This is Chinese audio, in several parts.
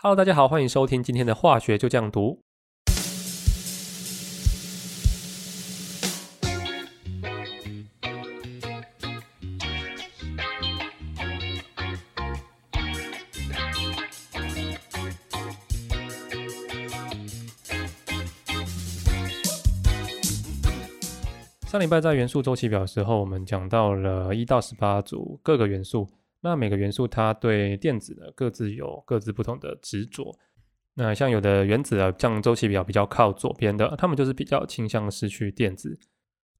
Hello，大家好，欢迎收听今天的化学就这样读。上礼拜在元素周期表的时候，我们讲到了一到十八组各个元素。那每个元素它对电子呢各自有各自不同的执着。那像有的原子啊，像周期表比较靠左边的，它们就是比较倾向失去电子；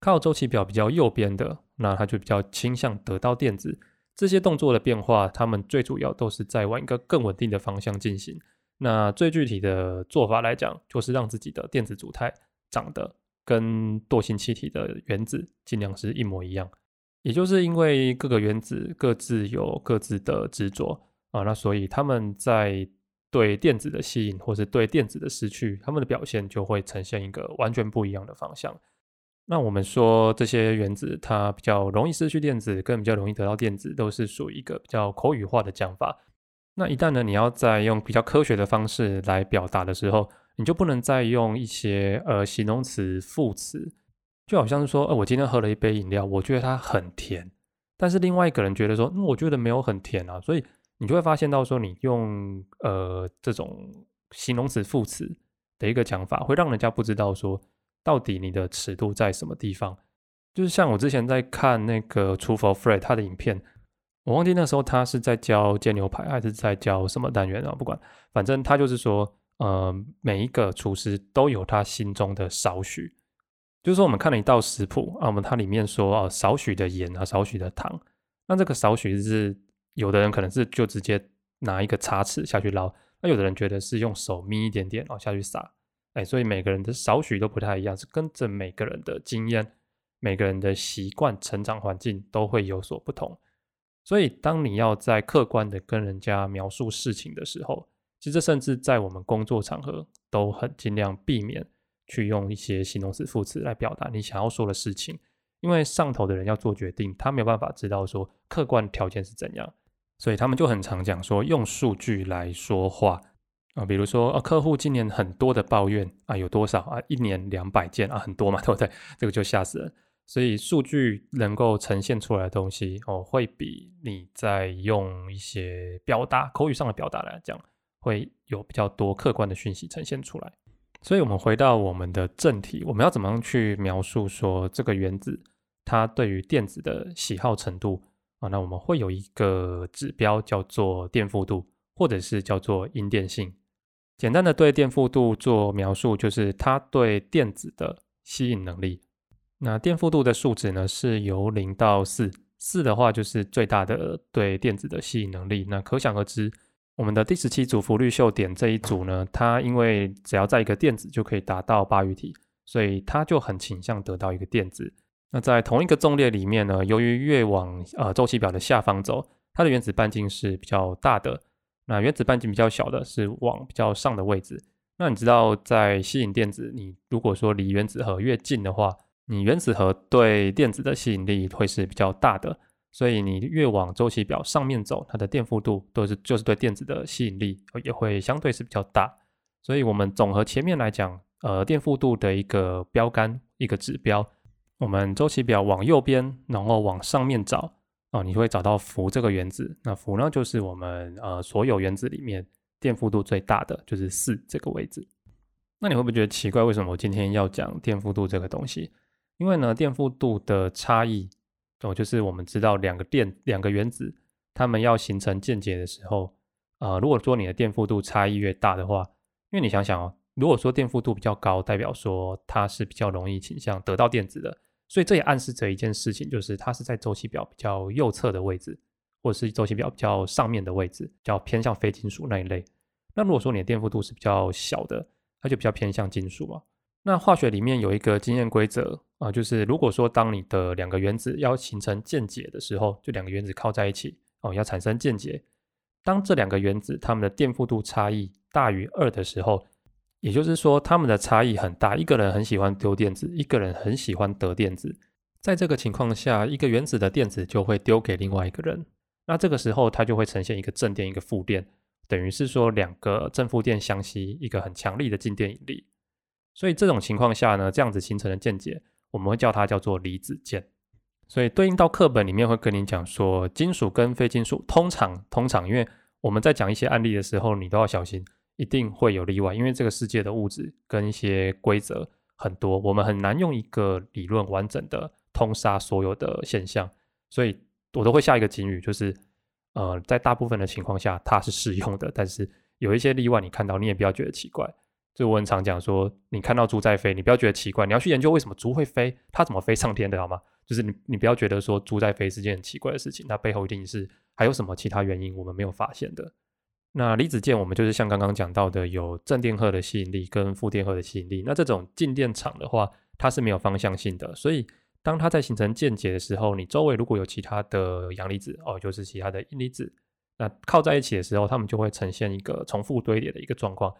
靠周期表比较右边的，那它就比较倾向得到电子。这些动作的变化，它们最主要都是在往一个更稳定的方向进行。那最具体的做法来讲，就是让自己的电子组态长得。跟惰性气体的原子尽量是一模一样，也就是因为各个原子各自有各自的执着啊，那所以他们在对电子的吸引或是对电子的失去，他们的表现就会呈现一个完全不一样的方向。那我们说这些原子它比较容易失去电子，跟比较容易得到电子，都是属于一个比较口语化的讲法。那一旦呢，你要再用比较科学的方式来表达的时候，你就不能再用一些呃形容词副词，就好像是说，呃，我今天喝了一杯饮料，我觉得它很甜，但是另外一个人觉得说，嗯，我觉得没有很甜啊，所以你就会发现到说，你用呃这种形容词副词的一个讲法，会让人家不知道说到底你的尺度在什么地方。就是像我之前在看那个厨佛 Fred 他的影片，我忘记那时候他是在教煎牛排还是在教什么单元啊？不管，反正他就是说。呃，每一个厨师都有他心中的少许，就是说，我们看了一道食谱啊，我们它里面说啊，少许的盐啊，少许的糖，那这个少许是有的人可能是就直接拿一个叉匙下去捞，那有的人觉得是用手眯一点点哦下去撒，哎，所以每个人的少许都不太一样，是跟着每个人的经验、每个人的习惯、成长环境都会有所不同，所以当你要在客观的跟人家描述事情的时候。其实，甚至在我们工作场合，都很尽量避免去用一些形容词副词来表达你想要说的事情，因为上头的人要做决定，他没有办法知道说客观条件是怎样，所以他们就很常讲说用数据来说话啊，比如说啊，客户今年很多的抱怨啊，有多少啊？一年两百件啊，很多嘛，对不对？这个就吓死人。所以数据能够呈现出来的东西哦，会比你在用一些表达口语上的表达来讲。会有比较多客观的讯息呈现出来，所以，我们回到我们的正题，我们要怎么样去描述说这个原子它对于电子的喜好程度啊？那我们会有一个指标叫做电负度，或者是叫做阴电性。简单的对电负度做描述，就是它对电子的吸引能力。那电负度的数值呢，是由零到四，四的话就是最大的对电子的吸引能力。那可想而知。我们的第十七组氟氯溴碘这一组呢，它因为只要在一个电子就可以达到八隅体，所以它就很倾向得到一个电子。那在同一个纵列里面呢，由于越往呃周期表的下方走，它的原子半径是比较大的；那原子半径比较小的是往比较上的位置。那你知道，在吸引电子，你如果说离原子核越近的话，你原子核对电子的吸引力会是比较大的。所以你越往周期表上面走，它的电负度都是就是对电子的吸引力也会相对是比较大。所以我们总和前面来讲，呃，电负度的一个标杆一个指标，我们周期表往右边，然后往上面找哦，你会找到氟这个原子。那氟呢，就是我们呃所有原子里面电负度最大的，就是四这个位置。那你会不会觉得奇怪？为什么我今天要讲电负度这个东西？因为呢，电负度的差异。哦，就是我们知道两个电两个原子，它们要形成键结的时候，呃，如果说你的电负度差异越大的话，因为你想想哦，如果说电负度比较高，代表说它是比较容易倾向得到电子的，所以这也暗示着一件事情，就是它是在周期表比较右侧的位置，或者是周期表比较上面的位置，较偏向非金属那一类。那如果说你的电负度是比较小的，它就比较偏向金属嘛。那化学里面有一个经验规则啊，就是如果说当你的两个原子要形成键结的时候，就两个原子靠在一起哦，要产生键结。当这两个原子它们的电负度差异大于二的时候，也就是说它们的差异很大，一个人很喜欢丢电子，一个人很喜欢得电子。在这个情况下，一个原子的电子就会丢给另外一个人，那这个时候它就会呈现一个正电一个负电。等于是说两个正负电相吸，一个很强力的静电引力。所以这种情况下呢，这样子形成的键解，我们会叫它叫做离子键。所以对应到课本里面会跟你讲说，金属跟非金属通常通常，因为我们在讲一些案例的时候，你都要小心，一定会有例外，因为这个世界的物质跟一些规则很多，我们很难用一个理论完整的通杀所有的现象，所以我都会下一个警语，就是呃，在大部分的情况下它是适用的，但是有一些例外，你看到你也不要觉得奇怪。就我很常讲说，你看到猪在飞，你不要觉得奇怪，你要去研究为什么猪会飞，它怎么飞上天的，好吗？就是你你不要觉得说猪在飞是件很奇怪的事情，它背后一定是还有什么其他原因我们没有发现的。那离子键我们就是像刚刚讲到的，有正电荷的吸引力跟负电荷的吸引力。那这种静电场的话，它是没有方向性的，所以当它在形成键结的时候，你周围如果有其他的阳离子哦，就是其他的阴离子，那靠在一起的时候，它们就会呈现一个重复堆叠的一个状况。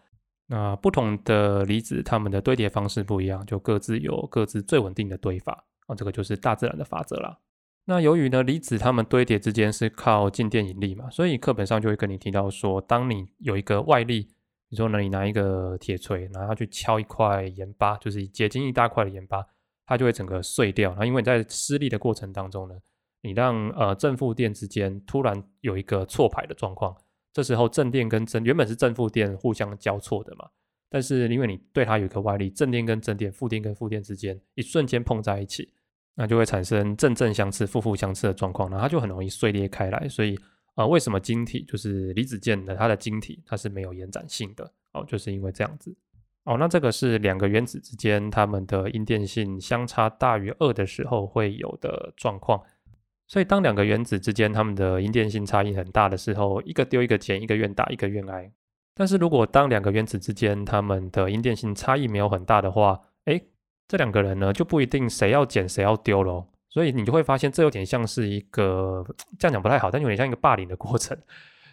那不同的离子，它们的堆叠方式不一样，就各自有各自最稳定的堆法啊，这个就是大自然的法则啦。那由于呢，离子它们堆叠之间是靠静电引力嘛，所以课本上就会跟你提到说，当你有一个外力，比如说呢，你拿一个铁锤，然后去敲一块盐巴，就是结晶一大块的盐巴，它就会整个碎掉。然后因为你在施力的过程当中呢，你让呃正负电之间突然有一个错排的状况。这时候正电跟正原本是正负电互相交错的嘛，但是因为你对它有一个外力，正电跟正电、负电跟负电之间一瞬间碰在一起，那就会产生正正相斥、负负相斥的状况，然后它就很容易碎裂开来。所以啊，为什么晶体就是离子键的它的晶体它是没有延展性的哦，就是因为这样子哦。那这个是两个原子之间它们的阴电性相差大于二的时候会有的状况。所以，当两个原子之间它们的阴电性差异很大的时候，一个丢一个捡，一个愿打一个愿挨。但是如果当两个原子之间它们的阴电性差异没有很大的话，哎，这两个人呢就不一定谁要捡谁要丢咯。所以你就会发现，这有点像是一个这样讲不太好，但有点像一个霸凌的过程。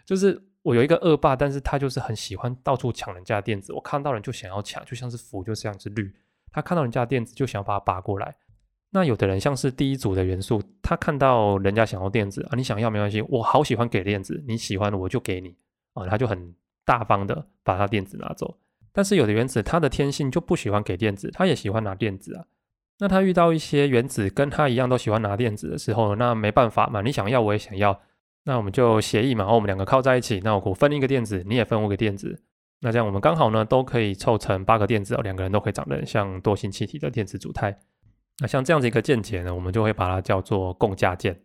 就是我有一个恶霸，但是他就是很喜欢到处抢人家的电子，我看到人就想要抢，就像是福就像是绿，他看到人家的电子就想要把它拔过来。那有的人像是第一组的元素，他看到人家想要电子啊，你想要没关系，我好喜欢给电子，你喜欢我就给你啊，他就很大方的把他电子拿走。但是有的原子，它的天性就不喜欢给电子，他也喜欢拿电子啊。那他遇到一些原子跟他一样都喜欢拿电子的时候，那没办法嘛，你想要我也想要，那我们就协议嘛，我们两个靠在一起，那我分一个电子，你也分我个电子，那这样我们刚好呢都可以凑成八个电子哦，两个人都可以长得像多星气体的电子组态。那像这样子一个键结呢，我们就会把它叫做共价键。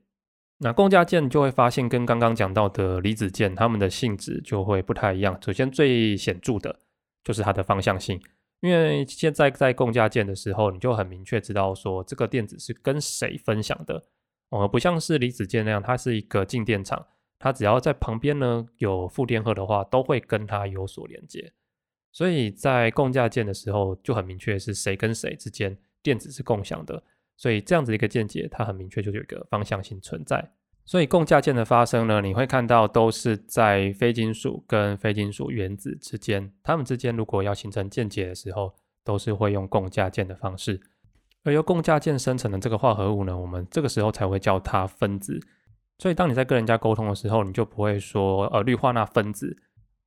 那共价键就会发现跟刚刚讲到的离子键，它们的性质就会不太一样。首先最显著的就是它的方向性，因为现在在共价键的时候，你就很明确知道说这个电子是跟谁分享的，哦，不像是离子键那样，它是一个静电场，它只要在旁边呢有负电荷的话，都会跟它有所连接。所以在共价键的时候，就很明确是谁跟谁之间。电子是共享的，所以这样子一个键结，它很明确就有一个方向性存在。所以共价键的发生呢，你会看到都是在非金属跟非金属原子之间，它们之间如果要形成键结的时候，都是会用共价键的方式。而由共价键生成的这个化合物呢，我们这个时候才会叫它分子。所以当你在跟人家沟通的时候，你就不会说呃氯化钠分子。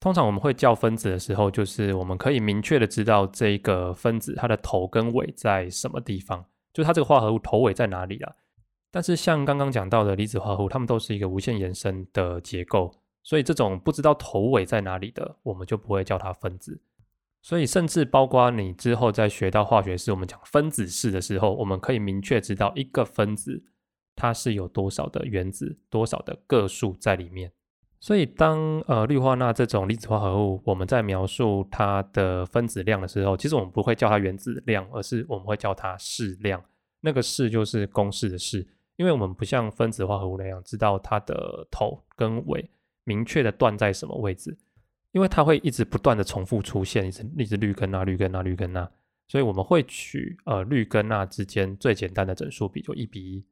通常我们会叫分子的时候，就是我们可以明确的知道这个分子它的头跟尾在什么地方，就它这个化合物头尾在哪里了。但是像刚刚讲到的离子化合物，它们都是一个无限延伸的结构，所以这种不知道头尾在哪里的，我们就不会叫它分子。所以甚至包括你之后在学到化学式，我们讲分子式的时候，我们可以明确知道一个分子它是有多少的原子，多少的个数在里面。所以，当呃氯化钠这种离子化合物，我们在描述它的分子量的时候，其实我们不会叫它原子量，而是我们会叫它式量。那个式就是公式的式，因为我们不像分子化合物那样知道它的头跟尾明确的断在什么位置，因为它会一直不断的重复出现，一直一直氯根钠、氯根钠、氯根钠，所以我们会取呃氯跟钠之间最简单的整数比，就一比一。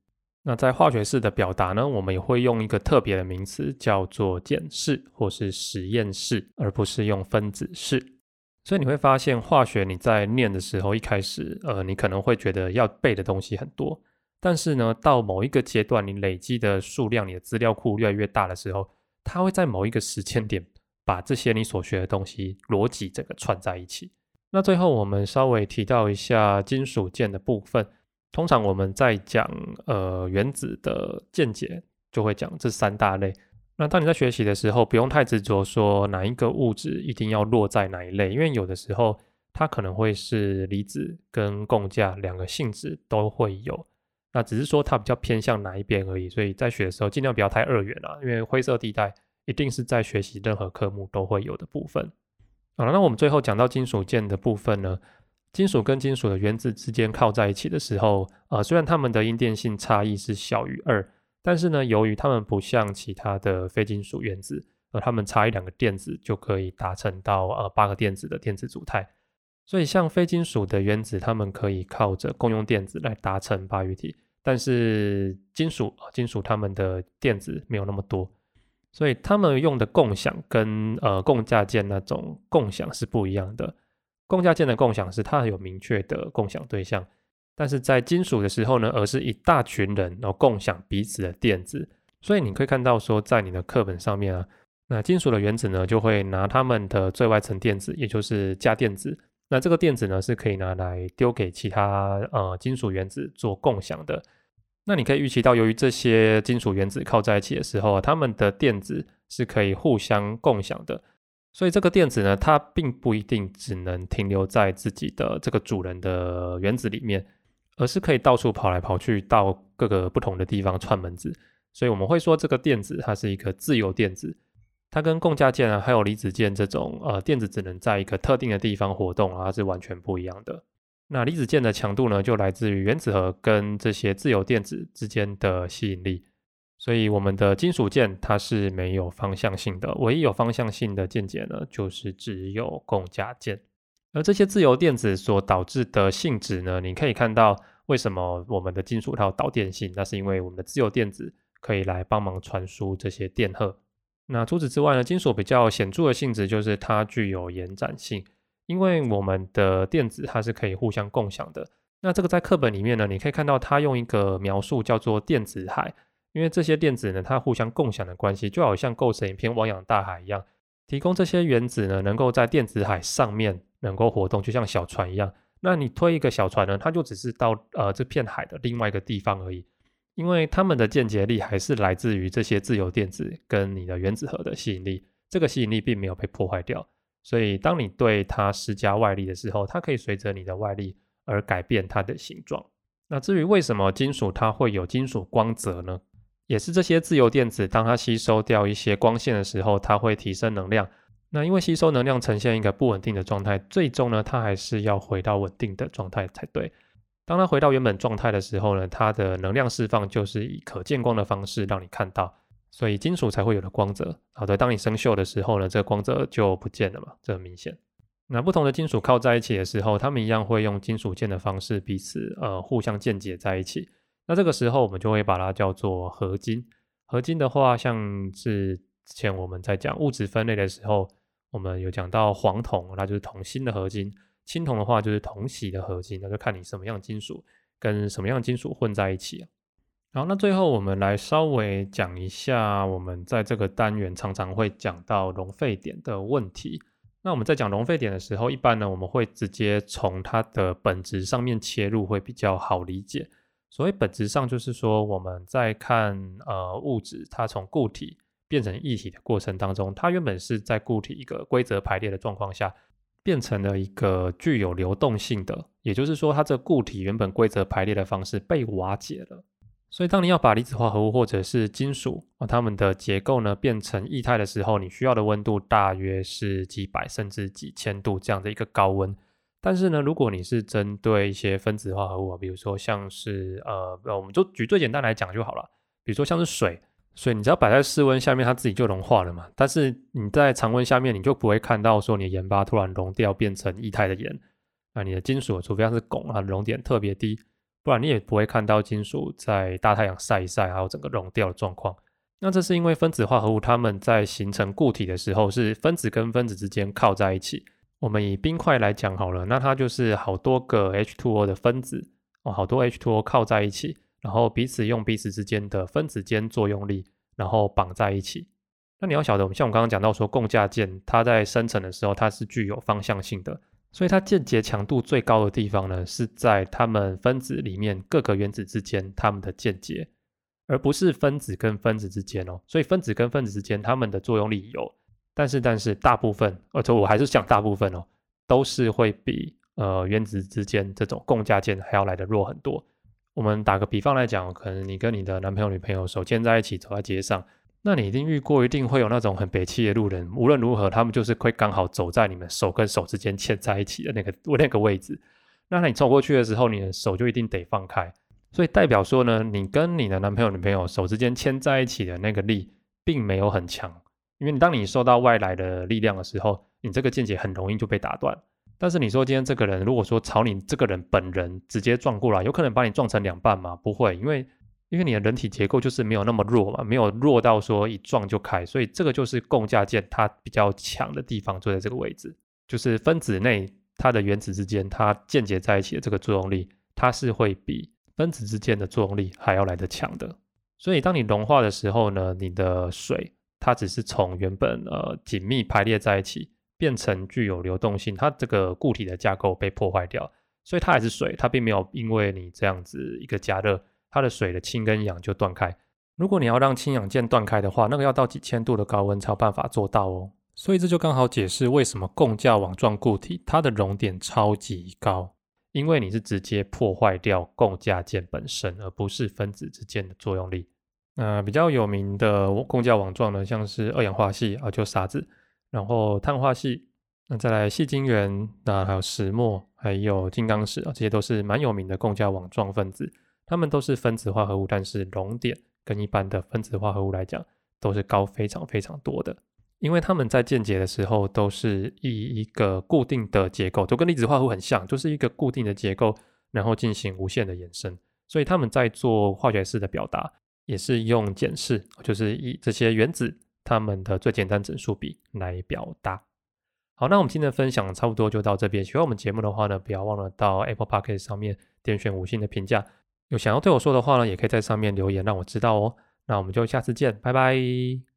那在化学式的表达呢，我们也会用一个特别的名词，叫做检式或是实验式，而不是用分子式。所以你会发现，化学你在念的时候，一开始，呃，你可能会觉得要背的东西很多，但是呢，到某一个阶段，你累积的数量，你的资料库越来越大的时候，它会在某一个时间点，把这些你所学的东西逻辑整个串在一起。那最后我们稍微提到一下金属键的部分。通常我们在讲呃原子的见解，就会讲这三大类。那当你在学习的时候，不用太执着说哪一个物质一定要落在哪一类，因为有的时候它可能会是离子跟共价两个性质都会有，那只是说它比较偏向哪一边而已。所以在学的时候尽量不要太二元啊，因为灰色地带一定是在学习任何科目都会有的部分。好了，那我们最后讲到金属键的部分呢，金属跟金属的原子之间靠在一起的时候，呃，虽然它们的阴电性差异是小于二。但是呢，由于它们不像其他的非金属原子，而它们差一两个电子就可以达成到呃八个电子的电子组态，所以像非金属的原子，它们可以靠着共用电子来达成八隅体。但是金属金属它们的电子没有那么多，所以它们用的共享跟呃共价键那种共享是不一样的。共价键的共享是它有明确的共享对象。但是在金属的时候呢，而是一大群人然后共享彼此的电子，所以你可以看到说，在你的课本上面啊，那金属的原子呢，就会拿它们的最外层电子，也就是价电子，那这个电子呢是可以拿来丢给其他呃金属原子做共享的。那你可以预期到，由于这些金属原子靠在一起的时候啊，它们的电子是可以互相共享的，所以这个电子呢，它并不一定只能停留在自己的这个主人的原子里面。而是可以到处跑来跑去，到各个不同的地方串门子，所以我们会说这个电子它是一个自由电子，它跟共价键啊，还有离子键这种呃电子只能在一个特定的地方活动啊，是完全不一样的。那离子键的强度呢，就来自于原子核跟这些自由电子之间的吸引力。所以我们的金属键它是没有方向性的，唯一有方向性的键解呢，就是只有共价键。而这些自由电子所导致的性质呢，你可以看到。为什么我们的金属它有导电性？那是因为我们的自由电子可以来帮忙传输这些电荷。那除此之外呢，金属比较显著的性质就是它具有延展性，因为我们的电子它是可以互相共享的。那这个在课本里面呢，你可以看到它用一个描述叫做电子海，因为这些电子呢，它互相共享的关系，就好像构成一片汪洋大海一样，提供这些原子呢，能够在电子海上面能够活动，就像小船一样。那你推一个小船呢，它就只是到呃这片海的另外一个地方而已，因为它们的间接力还是来自于这些自由电子跟你的原子核的吸引力，这个吸引力并没有被破坏掉，所以当你对它施加外力的时候，它可以随着你的外力而改变它的形状。那至于为什么金属它会有金属光泽呢？也是这些自由电子当它吸收掉一些光线的时候，它会提升能量。那因为吸收能量呈现一个不稳定的状态，最终呢，它还是要回到稳定的状态才对。当它回到原本状态的时候呢，它的能量释放就是以可见光的方式让你看到，所以金属才会有了光泽。好的，当你生锈的时候呢，这个光泽就不见了嘛，这很明显。那不同的金属靠在一起的时候，它们一样会用金属键的方式彼此呃互相键结在一起。那这个时候我们就会把它叫做合金。合金的话，像是之前我们在讲物质分类的时候。我们有讲到黄铜，那就是铜锌的合金；青铜的话就是铜锡的合金，那就看你什么样金属跟什么样金属混在一起。好，那最后我们来稍微讲一下，我们在这个单元常常会讲到熔沸点的问题。那我们在讲熔沸点的时候，一般呢我们会直接从它的本质上面切入，会比较好理解。所谓本质上，就是说我们在看呃物质，它从固体。变成液体的过程当中，它原本是在固体一个规则排列的状况下，变成了一个具有流动性的，也就是说，它这固体原本规则排列的方式被瓦解了。所以，当你要把离子化合物或者是金属啊它们的结构呢变成液态的时候，你需要的温度大约是几百甚至几千度这样的一个高温。但是呢，如果你是针对一些分子化合物啊，比如说像是呃，我们就举最简单来讲就好了，比如说像是水。水你只要摆在室温下面，它自己就融化了嘛。但是你在常温下面，你就不会看到说你的盐巴突然融掉变成液态的盐。那你的金属，除非它是汞啊，熔点特别低，不然你也不会看到金属在大太阳晒一晒，还有整个融掉的状况。那这是因为分子化合物它们在形成固体的时候，是分子跟分子之间靠在一起。我们以冰块来讲好了，那它就是好多个 H2O 的分子哦，好多 H2O 靠在一起。然后彼此用彼此之间的分子间作用力，然后绑在一起。那你要晓得，我们像我刚刚讲到说，共价键它在生成的时候，它是具有方向性的，所以它间接强度最高的地方呢，是在它们分子里面各个原子之间它们的间接，而不是分子跟分子之间哦。所以分子跟分子之间它们的作用力有，但是但是大部分，而且我还是讲大部分哦，都是会比呃原子之间这种共价键还要来的弱很多。我们打个比方来讲，可能你跟你的男朋友、女朋友手牵在一起走在街上。那你一定遇过，一定会有那种很北气的路人。无论如何，他们就是会刚好走在你们手跟手之间牵在一起的那个那个位置。那你走过去的时候，你的手就一定得放开。所以代表说呢，你跟你的男朋友、女朋友手之间牵在一起的那个力，并没有很强。因为当你受到外来的力量的时候，你这个见解很容易就被打断。但是你说今天这个人如果说朝你这个人本人直接撞过来，有可能把你撞成两半吗？不会，因为。因为你的人体结构就是没有那么弱嘛，没有弱到说一撞就开，所以这个就是共价键它比较强的地方，就在这个位置，就是分子内它的原子之间它间接在一起的这个作用力，它是会比分子之间的作用力还要来得强的。所以当你融化的时候呢，你的水它只是从原本呃紧密排列在一起，变成具有流动性，它这个固体的架构被破坏掉，所以它还是水，它并没有因为你这样子一个加热。它的水的氢跟氧就断开。如果你要让氢氧键断开的话，那个要到几千度的高温才有办法做到哦。所以这就刚好解释为什么共价网状固体它的熔点超级高，因为你是直接破坏掉共价键本身，而不是分子之间的作用力。那比较有名的共价网状呢，像是二氧化锡啊，就沙子，然后碳化锡，那再来细晶圆，那还有石墨，还有金刚石啊，这些都是蛮有名的共价网状分子。它们都是分子化合物，但是熔点跟一般的分子化合物来讲都是高非常非常多的。因为它们在键结的时候都是以一个固定的结构，都跟粒子化合物很像，就是一个固定的结构，然后进行无限的延伸。所以他们在做化学式的表达，也是用简式，就是以这些原子它们的最简单整数比来表达。好，那我们今天的分享差不多就到这边。喜欢我们节目的话呢，不要忘了到 Apple Podcast 上面点选五星的评价。有想要对我说的话呢，也可以在上面留言让我知道哦。那我们就下次见，拜拜。